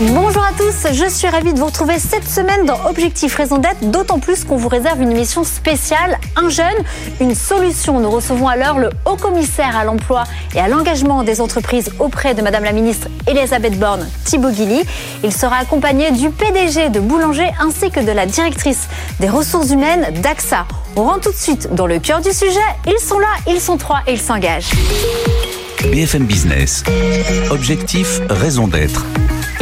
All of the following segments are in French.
Bonjour à tous, je suis ravie de vous retrouver cette semaine dans Objectif Raison d'être, d'autant plus qu'on vous réserve une émission spéciale, Un jeune, une solution. Nous recevons alors le haut commissaire à l'emploi et à l'engagement des entreprises auprès de Madame la ministre Elisabeth Borne, Thibaut Guilly. Il sera accompagné du PDG de Boulanger ainsi que de la directrice des ressources humaines d'AXA. On rentre tout de suite dans le cœur du sujet. Ils sont là, ils sont trois et ils s'engagent. BFM Business. Objectif, raison d'être.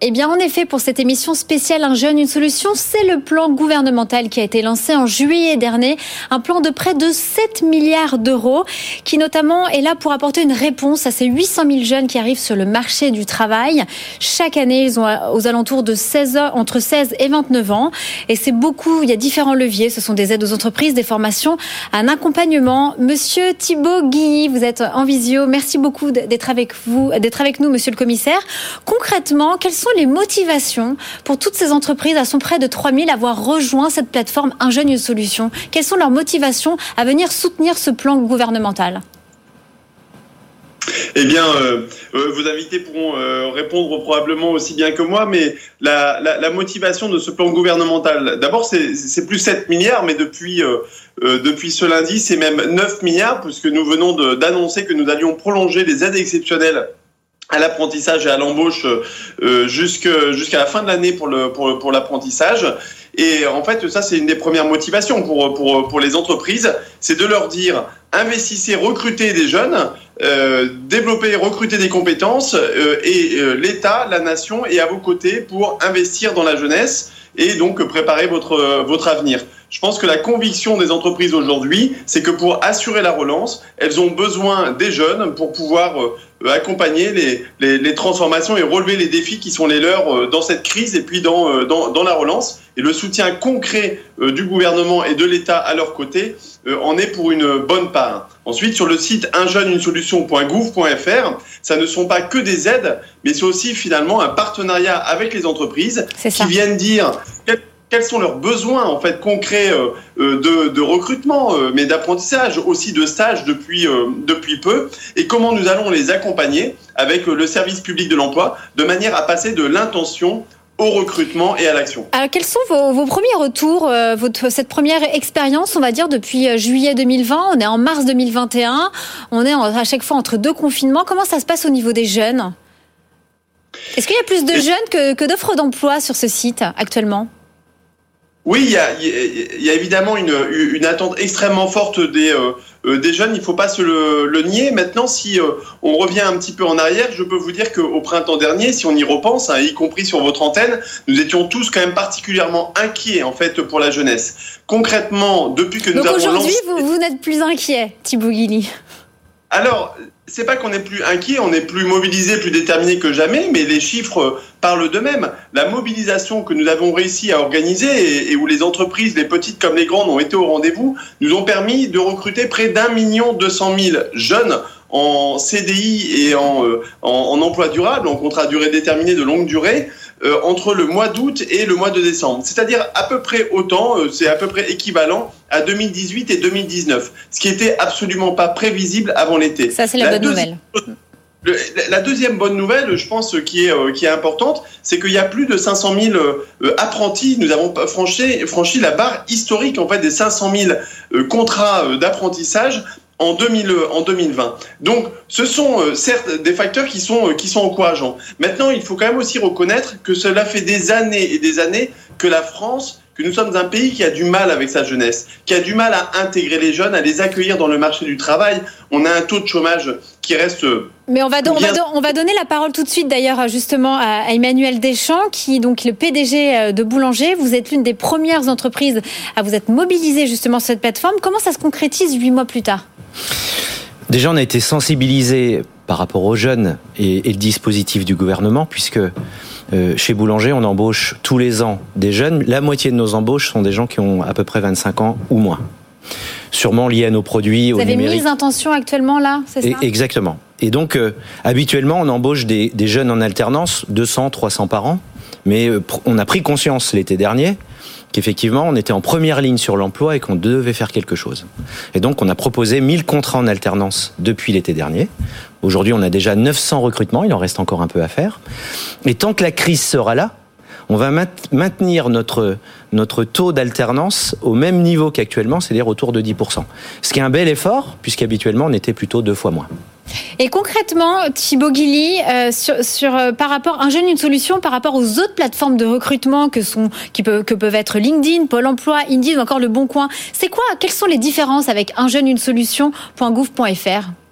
Eh bien, en effet, pour cette émission spéciale Un jeune, une solution, c'est le plan gouvernemental qui a été lancé en juillet dernier. Un plan de près de 7 milliards d'euros qui notamment est là pour apporter une réponse à ces 800 000 jeunes qui arrivent sur le marché du travail. Chaque année, ils ont aux alentours de 16 ans, entre 16 et 29 ans. Et c'est beaucoup, il y a différents leviers. Ce sont des aides aux entreprises, des formations, un accompagnement. Monsieur Thibault Guilly, vous êtes en visio. Merci beaucoup d'être avec vous, d'être avec nous, monsieur le commissaire. Concrètement, quels sont les motivations pour toutes ces entreprises. À sont près de 3000 à avoir rejoint cette plateforme Un jeune, une solution. Quelles sont leurs motivations à venir soutenir ce plan gouvernemental? Eh bien, euh, euh, vos invités pourront euh, répondre probablement aussi bien que moi, mais la, la, motivation de ce plan gouvernemental, d'abord, c'est plus 7 milliards, mais depuis, depuis ce lundi, c'est même 9 milliards, puisque nous venons d'annoncer que nous allions prolonger les aides exceptionnelles à l'apprentissage et à l'embauche euh, jusqu'à la fin de l'année pour le pour, pour l'apprentissage. Et en fait, ça, c'est une des premières motivations pour, pour, pour les entreprises, c'est de leur dire investissez, recrutez des jeunes, euh, développer, recruter des compétences, euh, et euh, l'État, la nation est à vos côtés pour investir dans la jeunesse et donc préparer votre, votre avenir. Je pense que la conviction des entreprises aujourd'hui, c'est que pour assurer la relance, elles ont besoin des jeunes pour pouvoir accompagner les, les, les, transformations et relever les défis qui sont les leurs dans cette crise et puis dans, dans, dans la relance. Et le soutien concret du gouvernement et de l'État à leur côté en est pour une bonne part. Ensuite, sur le site unjeuneunesolution.gouv.fr, ça ne sont pas que des aides, mais c'est aussi finalement un partenariat avec les entreprises qui viennent dire quels sont leurs besoins en fait concrets euh, euh, de, de, recrutement, euh, mais d'apprentissage, aussi de stage depuis, depuis peu, et comment nous allons les accompagner avec le service public de l'emploi de manière à passer de l'intention au recrutement et à l'action. Alors, quels sont vos, vos premiers retours, euh, votre, cette première expérience, on va dire, depuis juillet 2020, on est en mars 2021, on est à chaque fois entre deux confinements. Comment ça se passe au niveau des jeunes? Est-ce qu'il y a plus de jeunes que, que d'offres d'emploi sur ce site actuellement? Oui, il y a, il y a évidemment une, une, attente extrêmement forte des, euh, euh, des jeunes, il ne faut pas se le, le, nier. Maintenant, si euh, on revient un petit peu en arrière, je peux vous dire qu'au printemps dernier, si on y repense, hein, y compris sur votre antenne, nous étions tous quand même particulièrement inquiets en fait pour la jeunesse. Concrètement, depuis que nous Donc avons aujourd'hui, vous, vous n'êtes plus inquiet, Thibaut Guilly? Alors, c'est pas qu'on est plus inquiet, on est plus mobilisé, plus déterminé que jamais, mais les chiffres parlent d'eux-mêmes. La mobilisation que nous avons réussi à organiser et, où les entreprises, les petites comme les grandes, ont été au rendez-vous, nous ont permis de recruter près d'un million deux cent mille jeunes en CDI et en, euh, en, en, emploi durable, en contrat à durée déterminée de longue durée, euh, entre le mois d'août et le mois de décembre. C'est-à-dire à peu près autant, euh, c'est à peu près équivalent à 2018 et 2019, ce qui était absolument pas prévisible avant l'été. Ça, c'est la, la, bonne nouvelle. Le, la deuxième bonne nouvelle, je pense, qui est, euh, qui est importante, c'est qu'il y a plus de 500 000 euh, apprentis. Nous avons franchi, franchi la barre historique en fait des 500 000 euh, contrats d'apprentissage en, 2000, en 2020. Donc, ce sont euh, certes des facteurs qui sont, euh, qui sont encourageants. Maintenant, il faut quand même aussi reconnaître que cela fait des années et des années que la France que nous sommes un pays qui a du mal avec sa jeunesse, qui a du mal à intégrer les jeunes, à les accueillir dans le marché du travail. On a un taux de chômage qui reste mais on va, on, va donner la parole tout de suite d'ailleurs justement à, Emmanuel Deschamps, qui donc le PDG euh, de Boulanger. Vous êtes l'une des premières entreprises à vous être mobilisée justement sur cette plateforme. Comment ça se concrétise huit mois plus tard? Déjà, on a été sensibilisé par rapport aux jeunes et, le dispositif du gouvernement, puisque euh, chez Boulanger, on embauche tous les ans des jeunes. La moitié de nos embauches sont des gens qui ont à peu près 25 ans ou moins. Sûrement liés à nos produits, Vous avez mis intention actuellement là, c'est ça? Exactement. Et donc, euh, habituellement, on embauche des, des, jeunes en alternance, 200, 300 par an. Mais euh, on a pris conscience l'été dernier qu'effectivement, on était en première ligne sur l'emploi et qu'on devait faire quelque chose. Et donc, on a proposé 1000 contrats en alternance depuis l'été dernier. Aujourd'hui, on a déjà 900 recrutements, il en reste encore un peu à faire. Et tant que la crise sera là, on va maintenir notre, notre taux d'alternance au même niveau qu'actuellement, c'est-à-dire autour de 10%. Ce qui est un bel effort, puisqu'habituellement, on était plutôt deux fois moins. Et concrètement, Thibaut Guilly, euh, sur, euh, par rapport un jeune une solution par rapport aux autres plateformes de recrutement que peuvent être LinkedIn, Pôle Emploi, Indeed ou encore Le Bon Coin. C'est quoi Quelles sont les différences avec un jeune une solution.gouv.fr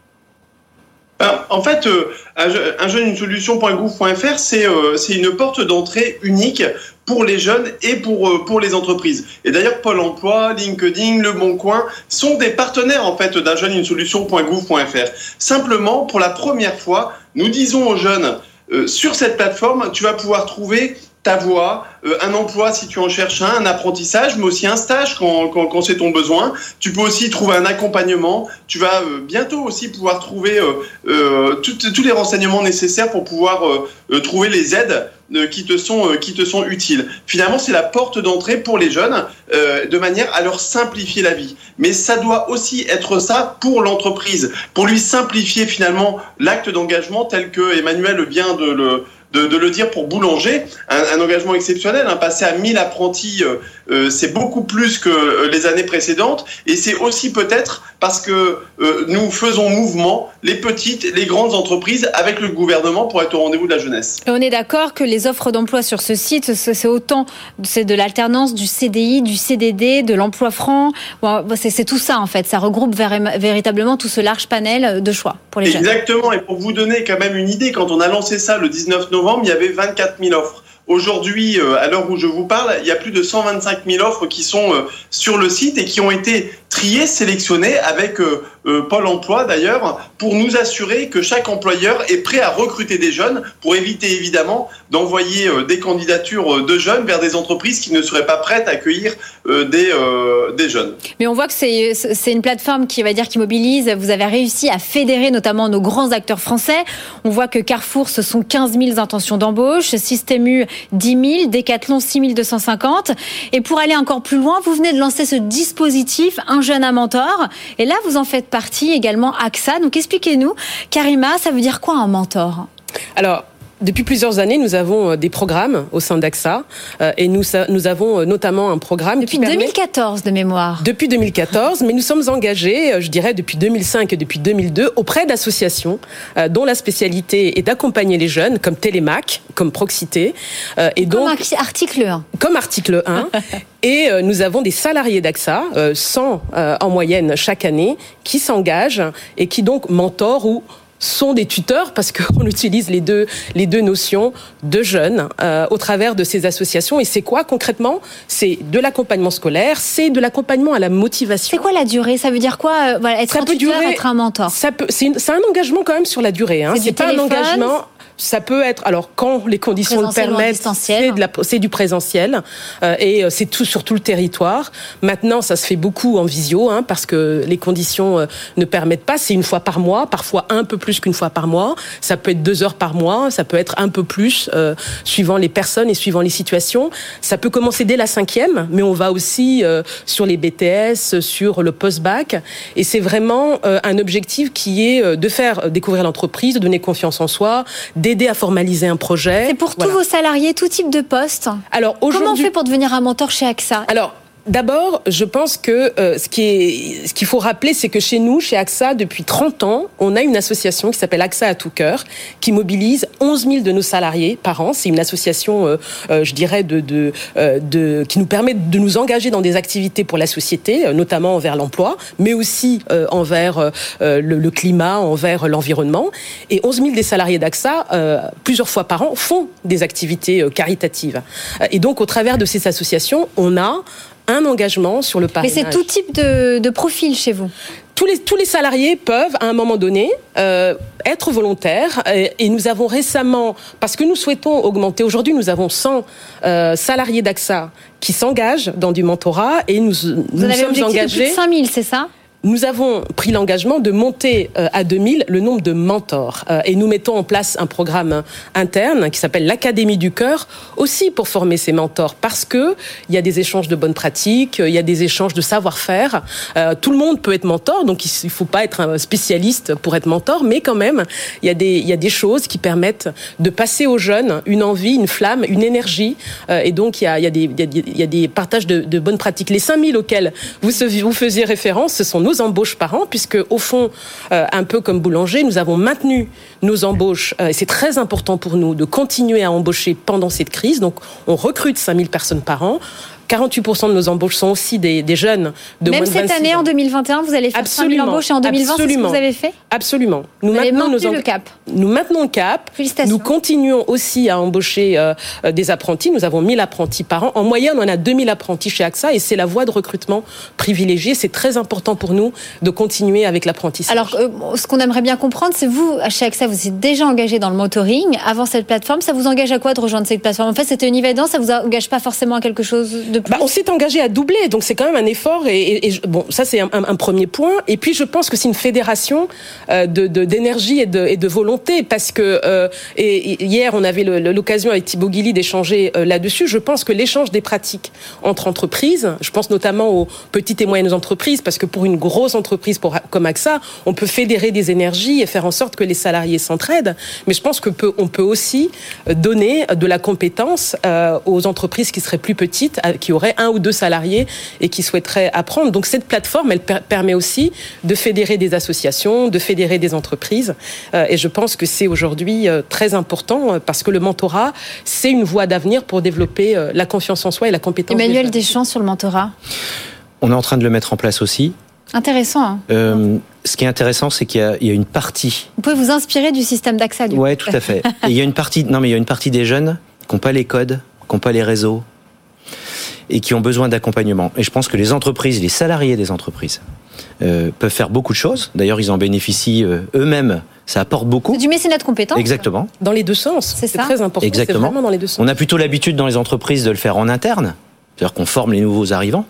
en fait, euh, un jeune une solution.gouv.fr, c'est une porte d'entrée unique pour les jeunes et pour, euh, pour les entreprises. Et d'ailleurs, Pôle emploi, LinkedIn, Le Bon Coin sont des partenaires en fait d'un jeune une. Simplement, pour la première fois, nous disons aux jeunes, euh, sur cette plateforme, tu vas pouvoir trouver ta voie, euh, un emploi si tu en cherches un, un apprentissage, mais aussi un stage quand, quand, c'est ton besoin. Tu peux aussi trouver un accompagnement. Tu vas euh, bientôt aussi pouvoir trouver euh, tous les renseignements nécessaires pour pouvoir trouver les aides qui te sont qui te sont utiles. Finalement, c'est la porte d'entrée pour les jeunes de manière à leur simplifier la vie. Mais ça doit aussi être ça pour l'entreprise, pour lui simplifier finalement l'acte d'engagement tel que Emmanuel vient de le de, le dire pour Boulanger, un, engagement exceptionnel, hein, passer à 1000 apprentis, euh, euh, c'est beaucoup plus que euh, les années précédentes, et c'est aussi peut-être parce que nous faisons mouvement les petites, les grandes entreprises avec le gouvernement pour être au rendez-vous de la jeunesse. on est d'accord que les offres d'emploi sur ce site, c'est autant c'est de l'alternance, du CDI, du CDD, de l'emploi franc, c'est tout ça en fait, ça regroupe véritablement tout ce large panel de choix pour les jeunes. Exactement, et pour vous donner quand même une idée, quand on a lancé ça le 19 novembre, il y avait 24 000 offres. Aujourd'hui, euh, à l'heure où je vous parle, il y a plus de 125 000 offres qui sont euh, sur le site et qui ont été triées, sélectionnées avec euh, Pôle Emploi d'ailleurs, pour nous assurer que chaque employeur est prêt à recruter des jeunes, pour éviter évidemment d'envoyer des candidatures de jeunes vers des entreprises qui ne seraient pas prêtes à accueillir des, des jeunes. Mais on voit que c'est une plateforme qui va dire qui mobilise. Vous avez réussi à fédérer notamment nos grands acteurs français. On voit que Carrefour, ce sont 15 000 intentions d'embauche, Système U 10 000, Decathlon 6 250. Et pour aller encore plus loin, vous venez de lancer ce dispositif, Un jeune à mentor. Et là, vous en faites partie également AXA. Donc expliquez-nous, Karima, ça veut dire quoi un mentor? Alors, depuis plusieurs années, nous avons euh, des programmes au sein d'AXA euh, et nous, nous avons euh, notamment un programme depuis 2014 de mémoire. Depuis 2014, mais nous sommes engagés, je dirais depuis 2005 et depuis 2002 auprès d'associations dont la spécialité est d'accompagner les jeunes, comme Télémac, comme Proxité, et comme article 1. Comme article 1. et nous avons des salariés d'AXA, 100 en moyenne chaque année, qui s'engagent et qui donc mentorent ou sont des tuteurs parce qu'on utilise les deux, les deux notions de jeunes euh, au travers de ces associations. Et c'est quoi concrètement? C'est de l'accompagnement scolaire, c'est de l'accompagnement à la motivation. C'est quoi la durée? Ça veut dire quoi euh, voilà, Être ça un tuteur, être un mentor? Ça peut, C'est un engagement quand même sur la durée. Hein. C'est pas un engagement ça peut être, alors quand les conditions le permettent, c'est du présentiel euh, et euh, c'est tout sur tout le territoire. Maintenant, ça se fait beaucoup en visio hein, parce que les conditions euh, ne permettent pas. C'est une fois par mois, parfois un peu plus qu'une fois par mois. Ça peut être deux heures par mois, ça peut être un peu plus suivant les personnes et suivant les situations. Ça peut commencer dès la cinquième, mais on va aussi sur les BTS, sur le post-bac, et c'est vraiment un objectif qui est de faire découvrir l'entreprise, de donner confiance en soi d'aider à formaliser un projet. C'est pour tous vos salariés, tout type de poste. Alors aujourd'hui, comment on fait pour devenir un mentor chez AXA? Alors D'abord, je pense que euh, ce qui ce qu'il faut rappeler, c'est que chez nous, chez AXA, depuis 30 ans, on a une association qui s'appelle AXA à tout cœur, qui mobilise 11 000 de nos salariés par an. C'est une association, euh, euh, je dirais, de, de, de, qui nous permet de nous engager dans des activités pour la société, notamment envers l'emploi, mais aussi envers le, le, climat, envers l'environnement. Et 11 000 des salariés d'AXA, plusieurs fois par an, font des activités caritatives. Et donc, au travers de ces associations, on a un engagement sur le parrainage. Mais c'est tout type de, profil chez vous tous les, tous les salariés peuvent, à un moment donné, euh, être volontaires. Et, nous avons récemment, parce que nous souhaitons augmenter, aujourd'hui nous avons 100 euh, salariés d'AXA qui s'engagent dans du mentorat et nous, nous avez sommes engagés. De 5000, c'est ça? Nous avons pris l'engagement de monter euh, à 2000 le nombre de mentors euh, et nous mettons en place un programme interne qui s'appelle l'Académie du cœur aussi pour former ces mentors parce que il y a des échanges de bonnes pratiques, il y a des échanges de savoir-faire. Euh, tout le monde peut être mentor, donc il faut pas être un spécialiste pour être mentor, mais quand même il y a des choses qui permettent de passer aux jeunes une envie, une flamme, une énergie et donc il y a, des partages de, de bonnes pratiques. Les 5000 auxquels vous vous faisiez référence, ce sont nos embauches par an, puisque au fond, euh, un peu comme boulanger, nous avons maintenu nos embauches. Euh, et c'est très important pour nous de continuer à embaucher pendant cette crise. Donc, on recrute 5000 personnes par an. 48% de nos embauches sont aussi des, jeunes de Même moins de cette année, en 2021, vous allez faire absolument, 5000 embauches et en 2020, c'est ce que vous avez fait Absolument. Nous vous maintenons nos le cap. Nous maintenons le cap. Félicitations. Nous continuons aussi à embaucher euh, des apprentis. Nous avons 1000 apprentis par an. En moyenne, on a 2000 apprentis chez AXA et c'est la voie de recrutement privilégiée. C'est très important pour nous de continuer avec l'apprentissage. Alors, euh, ce qu'on aimerait bien comprendre, c'est vous, chez AXA, vous êtes déjà engagé dans le motoring avant cette plateforme. Ça vous engage à quoi de rejoindre cette plateforme? En fait, c'était une évidence. Ça vous engage pas forcément à quelque chose de bah, On s'est engagé à doubler, donc c'est quand même un effort. Et, bon, ça c'est un, premier point. Et puis je pense que c'est une fédération euh, de d'énergie et de, de volonté, parce que euh, hier on avait l'occasion avec Thibaut Guilly d'échanger euh, là-dessus. Je pense que l'échange des pratiques entre entreprises, je pense notamment aux petites et moyennes entreprises, parce que pour une grosse entreprise pour, comme AXA, on peut fédérer des énergies et faire en sorte que les salariés s'entraident. Mais je pense que peut, on peut aussi donner de la compétence aux entreprises qui seraient plus petites, auraient un ou deux salariés et qui souhaiteraient apprendre. Donc cette plateforme, elle permet aussi de fédérer des associations, de fédérer des entreprises. Euh, et je pense que c'est aujourd'hui euh, très important euh, parce que le mentorat, c'est une voie d'avenir pour développer la confiance en soi et la compétence. Emmanuel Deschamps sur le mentorat? On est en train de le mettre en place aussi. Intéressant. Hein. ce qui est intéressant, c'est qu'il y, a une partie. Vous pouvez vous inspirer du système d'AXA. Oui, tout à fait. il y a une partie. Non, mais il y a une partie des jeunes qui n'ont pas les codes, qui n'ont pas les réseaux, et qui ont besoin d'accompagnement. Et je pense que les entreprises, les salariés des entreprises, euh, peuvent faire beaucoup de choses. D'ailleurs, ils en bénéficient euh, eux-mêmes. Ça apporte beaucoup. Du mécénat de compétences. Exactement. Dans les deux sens. C'est très important. Exactement. Vraiment dans les deux sens. On a plutôt l'habitude dans les entreprises de le faire en interne, c'est-à-dire qu'on forme les nouveaux arrivants.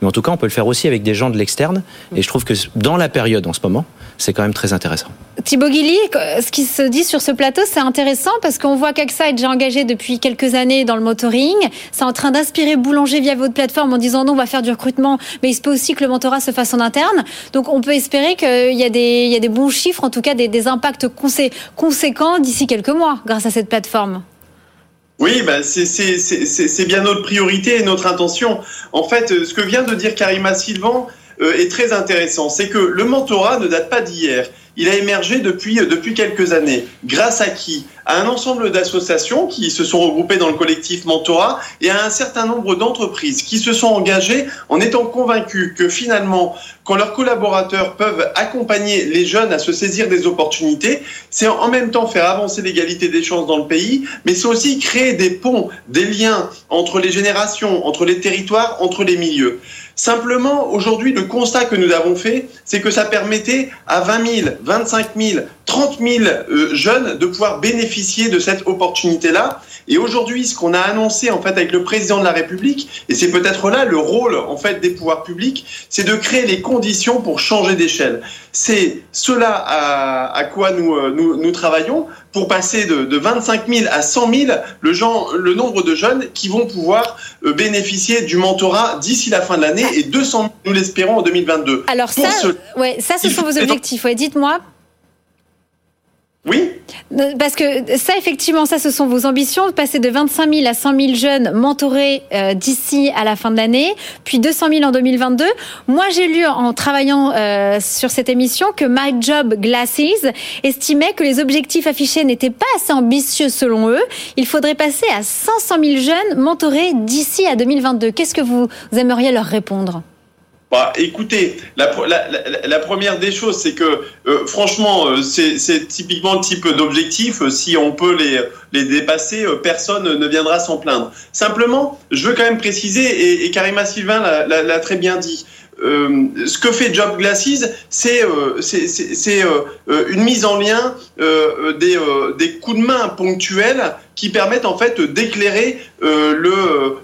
Mais en tout cas, on peut le faire aussi avec des gens de l'externe. Et je trouve que dans la période en ce moment, c'est quand même très intéressant. Thibaut Guilly, ce qui se dit sur ce plateau, c'est intéressant parce qu'on voit qu'AXA est déjà engagé depuis quelques années dans le motoring. C'est en train d'inspirer Boulanger via votre plateforme en disant non, on va faire du recrutement, mais il se peut aussi que le mentorat se fasse en interne. Donc on peut espérer qu'il y, a des, bons chiffres, en tout cas des impacts conséquents d'ici quelques mois grâce à cette plateforme. Oui, bah c'est bien notre priorité et notre intention. En fait, euh, ce que vient de dire Karima Sylvan euh, est très intéressant. C'est que le mentorat ne date pas d'hier il a émergé depuis, euh, depuis quelques années. Grâce à qui? À un ensemble d'associations qui se sont regroupées dans le collectif Mentorat et à un certain nombre d'entreprises qui se sont engagées en étant convaincus que finalement, quand leurs collaborateurs peuvent accompagner les jeunes à se saisir des opportunités, c'est en même temps faire avancer l'égalité des chances dans le pays, mais c'est aussi créer des ponts, des liens entre les générations, entre les territoires, entre les milieux. Simplement, aujourd'hui, le constat que nous avons fait, c'est que ça permettait à 20 000, 25 000, 30 000 jeunes de pouvoir bénéficier de cette opportunité-là. Et aujourd'hui, ce qu'on a annoncé en fait avec le président de la République, et c'est peut-être là le rôle en fait des pouvoirs publics, c'est de créer les conditions pour changer d'échelle. C'est cela à, quoi euh, nous, nous, travaillons pour passer de, de 25 000 à 100 000 le, genre, le nombre de jeunes qui vont pouvoir euh, bénéficier du mentorat d'ici la fin de l'année et 200 000, nous l'espérons, en 2022. Alors ça, ouais, ça ce sont vos objectifs. Ouais, Dites-moi Oui. Parce que ça, effectivement, ça, ce sont vos ambitions, de passer de 25 000 à 100 000 jeunes mentorés euh, d'ici à la fin de l'année, puis 200 000 en 2022. Moi, j'ai lu en travaillant euh, sur cette émission que My Job Glasses estimait que les objectifs affichés n'étaient pas assez ambitieux selon eux. Il faudrait passer à 500 000 jeunes mentorés d'ici à 2022. Qu'est-ce que vous aimeriez leur répondre? Bah, écoutez, la, première des choses, c'est que euh, franchement, euh, c'est typiquement le type d'objectif. Euh, si on peut les, dépasser, personne ne viendra s'en plaindre. Simplement, je veux quand même préciser, et Karima Sylvain l'a très bien dit, euh, ce que fait Job Glasses, c'est euh, euh, une mise en lien des, coups de main ponctuels qui permettent en fait d'éclairer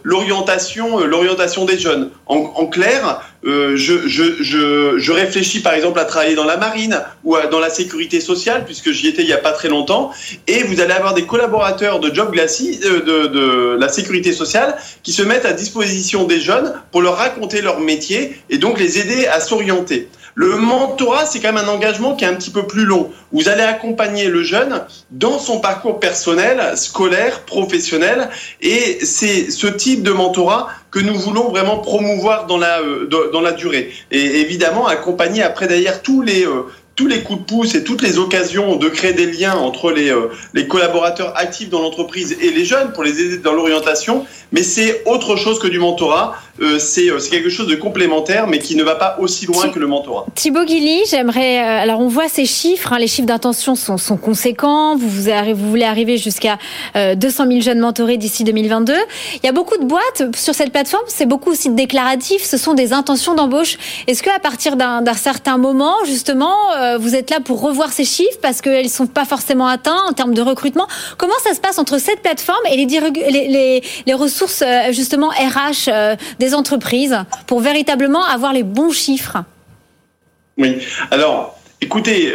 l'orientation des jeunes. En, clair, je, réfléchis par exemple à travailler dans la marine ou dans la sécurité sociale, puisque j'y étais il n'y a pas très longtemps, et vous allez avoir des collaborateurs de Job de la sécurité sociale, qui se mettent à disposition des jeunes pour leur raconter leur métier et donc les aider à s'orienter. Le mentorat, c'est quand même un engagement qui est un petit peu plus long. Vous allez accompagner le jeune dans son parcours personnel, scolaire, professionnel, et c'est ce type de mentorat que nous voulons vraiment promouvoir dans la, euh, dans la durée. Et évidemment, accompagner après d'ailleurs tous les, euh, tous les coups de pouce et toutes les occasions de créer des liens entre les, euh, les collaborateurs actifs dans l'entreprise et les jeunes pour les aider dans l'orientation, mais c'est autre chose que du mentorat. Euh, c'est quelque chose de complémentaire, mais qui ne va pas aussi loin que le mentorat. Thibaut Guilly, j'aimerais. Euh, alors, on voit ces chiffres. Hein, les chiffres d'intention sont, sont, conséquents. Vous, vous, vous, voulez arriver jusqu'à 200 000 jeunes mentorés d'ici 2022. Il y a beaucoup de boîtes sur cette plateforme. C'est beaucoup aussi de déclaratifs. Ce sont des intentions d'embauche. Est-ce qu'à partir d'un certain moment, justement, euh, vous êtes là pour revoir ces chiffres parce qu'ils ne sont pas forcément atteints en termes de recrutement. Comment ça se passe entre cette plateforme et les, ressources euh, justement RH euh, des entreprises pour véritablement avoir les bons chiffres? Oui, alors Écoutez,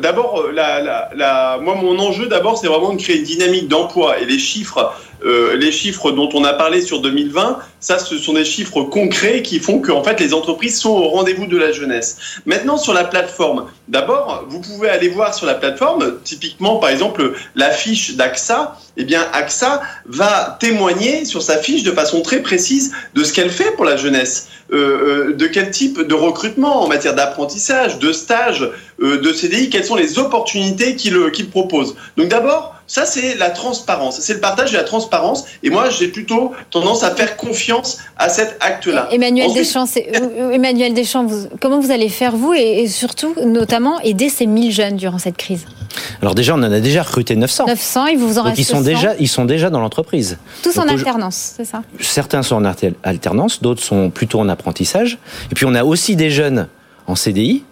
d'abord, la, la, moi, mon enjeu, d'abord, c'est vraiment de créer une dynamique d'emploi. Et les chiffres euh, les chiffres dont on a parlé sur 2020, ça, ce sont des chiffres concrets qui font que en fait, les entreprises sont au rendez-vous de la jeunesse. Maintenant, sur la plateforme, d'abord, vous pouvez aller voir sur la plateforme, typiquement, par exemple, la fiche d'AXA. Eh bien, AXA va témoigner sur sa fiche de façon très précise de ce qu'elle fait pour la jeunesse, euh, euh, de quel type de recrutement en matière d'apprentissage, de stage, de CDI, quelles sont les opportunités qu'il propose. Donc d'abord, ça, c'est la transparence. C'est le partage de la transparence. Et moi, j'ai plutôt tendance à faire confiance à cet acte-là. Emmanuel Deschamps, euh, Emmanuel Deschamps comment vous allez faire, vous, et, surtout, notamment, aider ces 1000 jeunes durant cette crise? Alors déjà, on en a déjà recruté 900. 900, il vous en Donc ils sont, déjà, ils sont déjà dans l'entreprise. Tous en alternance, c'est ça? Certains sont en alternance, d'autres sont plutôt en apprentissage. Et puis on a aussi des jeunes en CDI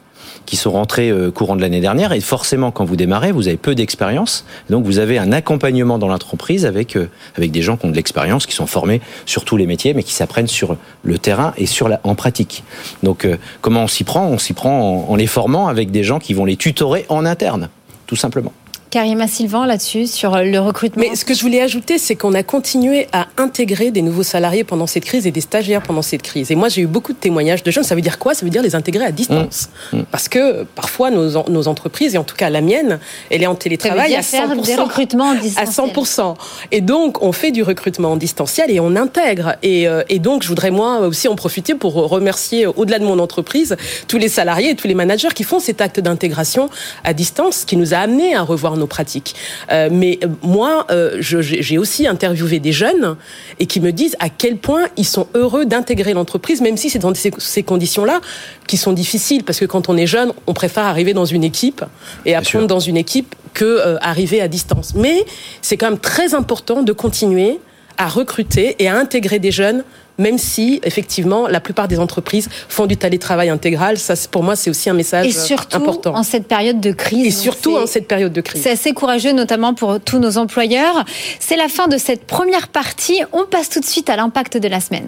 qui sont rentrés euh, courant de l'année dernière. Et forcément, quand vous démarrez, vous avez peu d'expérience. Donc, vous avez un accompagnement dans l'entreprise avec euh, avec des gens qui ont de l'expérience, qui sont formés sur tous les métiers, mais qui s'apprennent sur le terrain et sur la, en pratique. Donc, euh, comment on s'y prend? On s'y prend en les formant avec des gens qui vont les tutorer en interne, tout simplement. Karima Sylvain là-dessus, sur le recrutement. Mais ce que je voulais ajouter, c'est qu'on a continué à intégrer des nouveaux salariés pendant cette crise et des stagiaires pendant cette crise. Et moi, j'ai eu beaucoup de témoignages de jeunes. Ça veut dire quoi? Ça veut dire les intégrer à distance. Mmh. Mmh. Parce que parfois, nos, nos, entreprises, et en tout cas la mienne, elle est en télétravail à 100%. Des recrutements à 100%. Et donc, on fait du recrutement en distanciel et on intègre. Et, euh, et donc, je voudrais moi aussi en profiter pour remercier, au-delà de mon entreprise, tous les salariés et tous les managers qui font cet acte d'intégration à distance, qui nous a amené à revoir nos pratiques. Euh, mais euh, moi, euh, j'ai aussi interviewé des jeunes et qui me disent à quel point ils sont heureux d'intégrer l'entreprise, même si c'est dans ces, conditions-là qui sont difficiles, parce que quand on est jeune, on préfère arriver dans une équipe et apprendre dans une équipe que arriver à distance. Mais c'est quand même très important de continuer à recruter et à intégrer des jeunes même si effectivement la plupart des entreprises font du télétravail intégral. Ça, pour moi, c'est aussi un message et surtout important. En cette période de crise. Et surtout en cette période de crise. C'est assez courageux, notamment pour tous nos employeurs. C'est la fin de cette première partie. On passe tout de suite à l'impact de la semaine.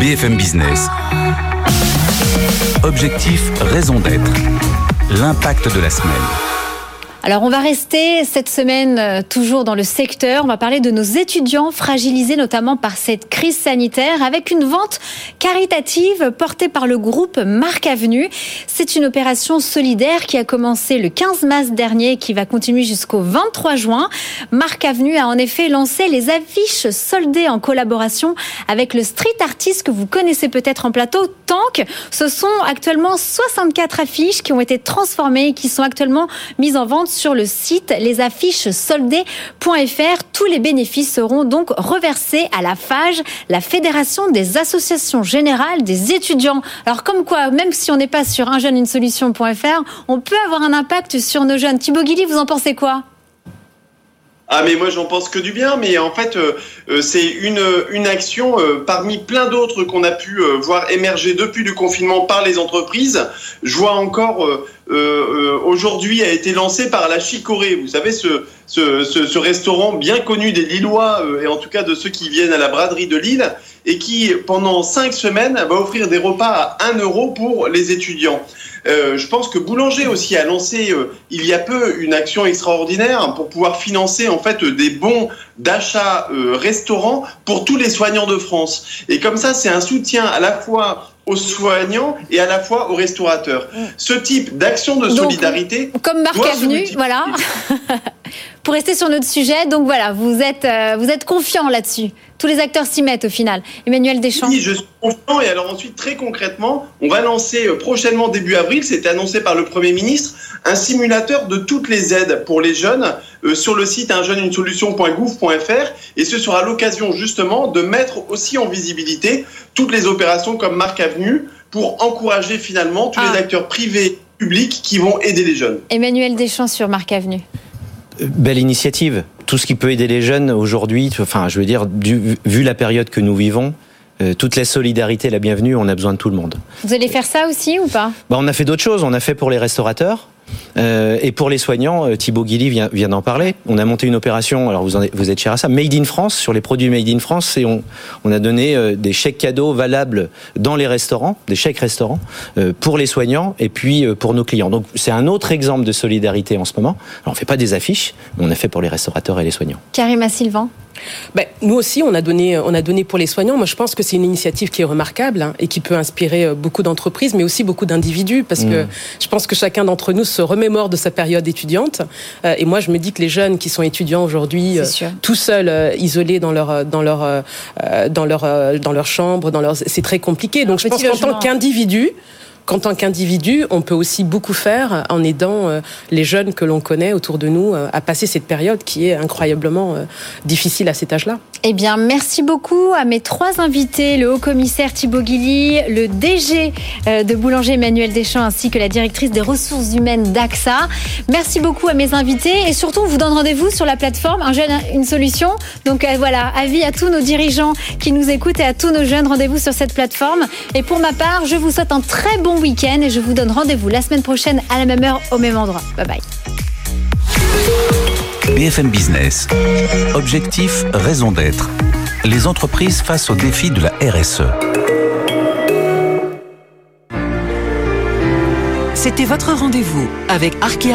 BFM Business. Objectif, raison d'être. L'impact de la semaine. Alors on va rester cette semaine euh, toujours dans le secteur. On va parler de nos étudiants fragilisés notamment par cette crise sanitaire avec une vente caritative portée par le groupe Marc Avenue. C'est une opération solidaire qui a commencé le 15 mars dernier et qui va continuer jusqu'au 23 juin. Marc Avenue a en effet lancé les affiches soldées en collaboration avec le street artiste que vous connaissez peut-être en plateau, Tank. Ce sont actuellement 64 affiches qui ont été transformées et qui sont actuellement mises en vente sur le site lesaffichesoldées.fr. Tous les bénéfices seront donc reversés à la FAGE, la Fédération des associations générales des étudiants. Alors comme quoi, même si on n'est pas sur un jeune une solution.fr, on peut avoir un impact sur nos jeunes. Thibaut Guilly, vous en pensez quoi? Ah mais moi j'en pense que du bien, mais en fait euh, euh, c'est une, une action euh, parmi plein d'autres qu'on a pu voir émerger depuis le confinement par les entreprises. Je vois encore aujourd'hui a été lancé par la Chicorée, vous savez ce, ce, ce, restaurant bien connu des Lillois et en tout cas de ceux qui viennent à la braderie de Lille et qui pendant cinq semaines va offrir des repas à 1 euro pour les étudiants. Euh, je pense que Boulanger aussi a lancé euh, il y a peu une action extraordinaire pour pouvoir financer en fait des bons d'achat euh, restaurants pour tous les soignants de France. Et comme ça, c'est un soutien à la fois aux soignants et à la fois aux restaurateurs. Mm. Ce type d'action de solidarité. comme Marc Avenue, voilà. pour rester sur notre sujet, donc voilà, vous êtes, vous êtes confiant là-dessus tous les acteurs s'y mettent au final. Emmanuel Deschamps. Oui, je suis confiant. Et alors ensuite, très concrètement, on va lancer euh, prochainement début avril, c'était annoncé par le Premier ministre, un simulateur de toutes les aides pour les jeunes euh, sur le site unjeuneunesolution.gouv.fr. Et ce sera l'occasion justement de mettre aussi en visibilité toutes les opérations comme Marc Avenue pour encourager finalement tous les ah. acteurs privés, publics qui vont aider les jeunes. Emmanuel Deschamps sur Marc Avenue. Belle initiative. Tout ce qui peut aider les jeunes aujourd'hui, enfin, je veux dire, vu la période que nous vivons, euh, toute la solidarité la bienvenue, on a besoin de tout le monde. Vous allez faire ça aussi ou pas? Bah, On a fait d'autres choses, on a fait pour les restaurateurs, euh, et pour les soignants, euh, Thibaut Guilly vient, d'en parler. On a monté une opération, alors vous, êtes, cher à ça, Made in France, sur les produits Made in France, et on, a donné euh, des chèques cadeaux valables dans les restaurants, des chèques restaurants, pour les soignants et puis pour nos clients. Donc c'est un autre exemple de solidarité en ce moment. On fait pas des affiches, on a fait pour les restaurateurs et les soignants. Karima Sylvain ben, nous aussi, on a donné, on a donné pour les soignants. Moi, je pense que c'est une initiative qui est remarquable hein, et qui peut inspirer beaucoup d'entreprises, mais aussi beaucoup d'individus, parce que mmh. je pense que chacun d'entre nous se remémore de sa période étudiante. Euh, et moi, je me dis que les jeunes qui sont étudiants aujourd'hui, euh, tout seuls, euh, isolés dans leur dans leur dans leur dans leur chambre, dans leur, c'est très compliqué. Donc, je pense qu'en tant qu'individu, qu'en tant qu'individu, on peut aussi beaucoup faire en aidant euh, les jeunes que l'on connaît autour de nous euh, à passer cette période qui est incroyablement euh, difficile à cet âge-là. Eh bien, merci beaucoup à mes trois invités, le haut-commissaire Thibaut Guilly, le DG de Boulanger Emmanuel Deschamps, ainsi que la directrice des ressources humaines d'AXA. Merci beaucoup à mes invités et surtout, on vous donne rendez-vous sur la plateforme Un jeune, une solution. Donc voilà, avis à tous nos dirigeants qui nous écoutent et à tous nos jeunes, rendez-vous sur cette plateforme. Et pour ma part, je vous souhaite un très bon week-end et je vous donne rendez-vous la semaine prochaine à la même heure au même endroit. Bye bye. BFM Business. Objectif, raison d'être. Les entreprises face aux défis de la RSE. C'était votre rendez-vous avec Arkea